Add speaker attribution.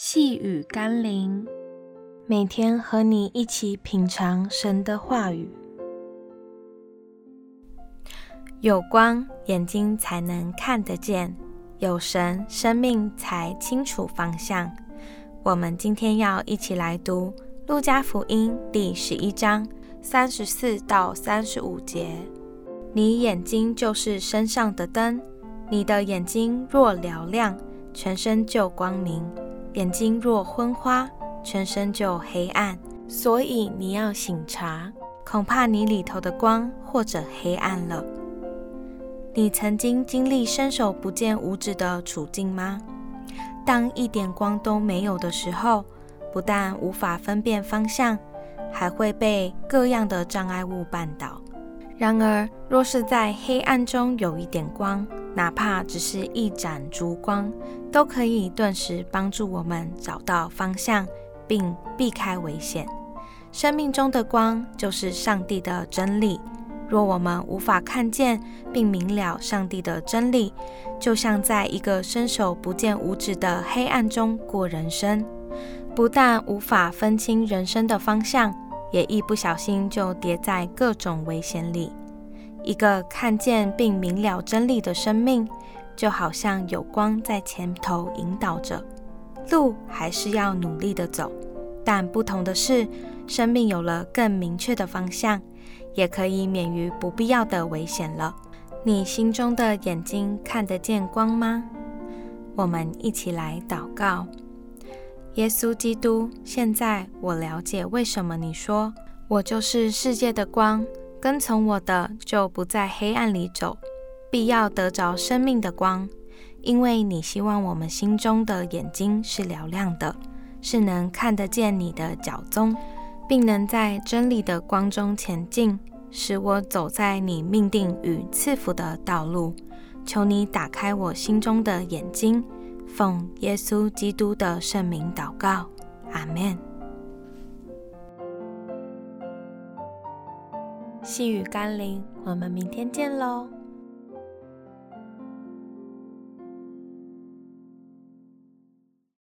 Speaker 1: 细雨甘霖，每天和你一起品尝神的话语。有光，眼睛才能看得见；有神，生命才清楚方向。我们今天要一起来读《路加福音》第十一章三十四到三十五节。你眼睛就是身上的灯，你的眼睛若嘹亮，全身就光明。眼睛若昏花，全身就黑暗。所以你要醒察，恐怕你里头的光或者黑暗了。你曾经经历伸手不见五指的处境吗？当一点光都没有的时候，不但无法分辨方向，还会被各样的障碍物绊倒。然而，若是在黑暗中有一点光，哪怕只是一盏烛光，都可以顿时帮助我们找到方向，并避开危险。生命中的光就是上帝的真理。若我们无法看见并明了上帝的真理，就像在一个伸手不见五指的黑暗中过人生，不但无法分清人生的方向，也一不小心就跌在各种危险里。一个看见并明了真理的生命，就好像有光在前头引导着，路还是要努力地走。但不同的是，生命有了更明确的方向，也可以免于不必要的危险了。你心中的眼睛看得见光吗？我们一起来祷告。耶稣基督，现在我了解为什么你说我就是世界的光。跟从我的，就不在黑暗里走，必要得着生命的光。因为你希望我们心中的眼睛是嘹亮的，是能看得见你的脚踪，并能在真理的光中前进，使我走在你命定与赐福的道路。求你打开我心中的眼睛，奉耶稣基督的圣名祷告，阿门。细雨甘霖，我们明天见喽。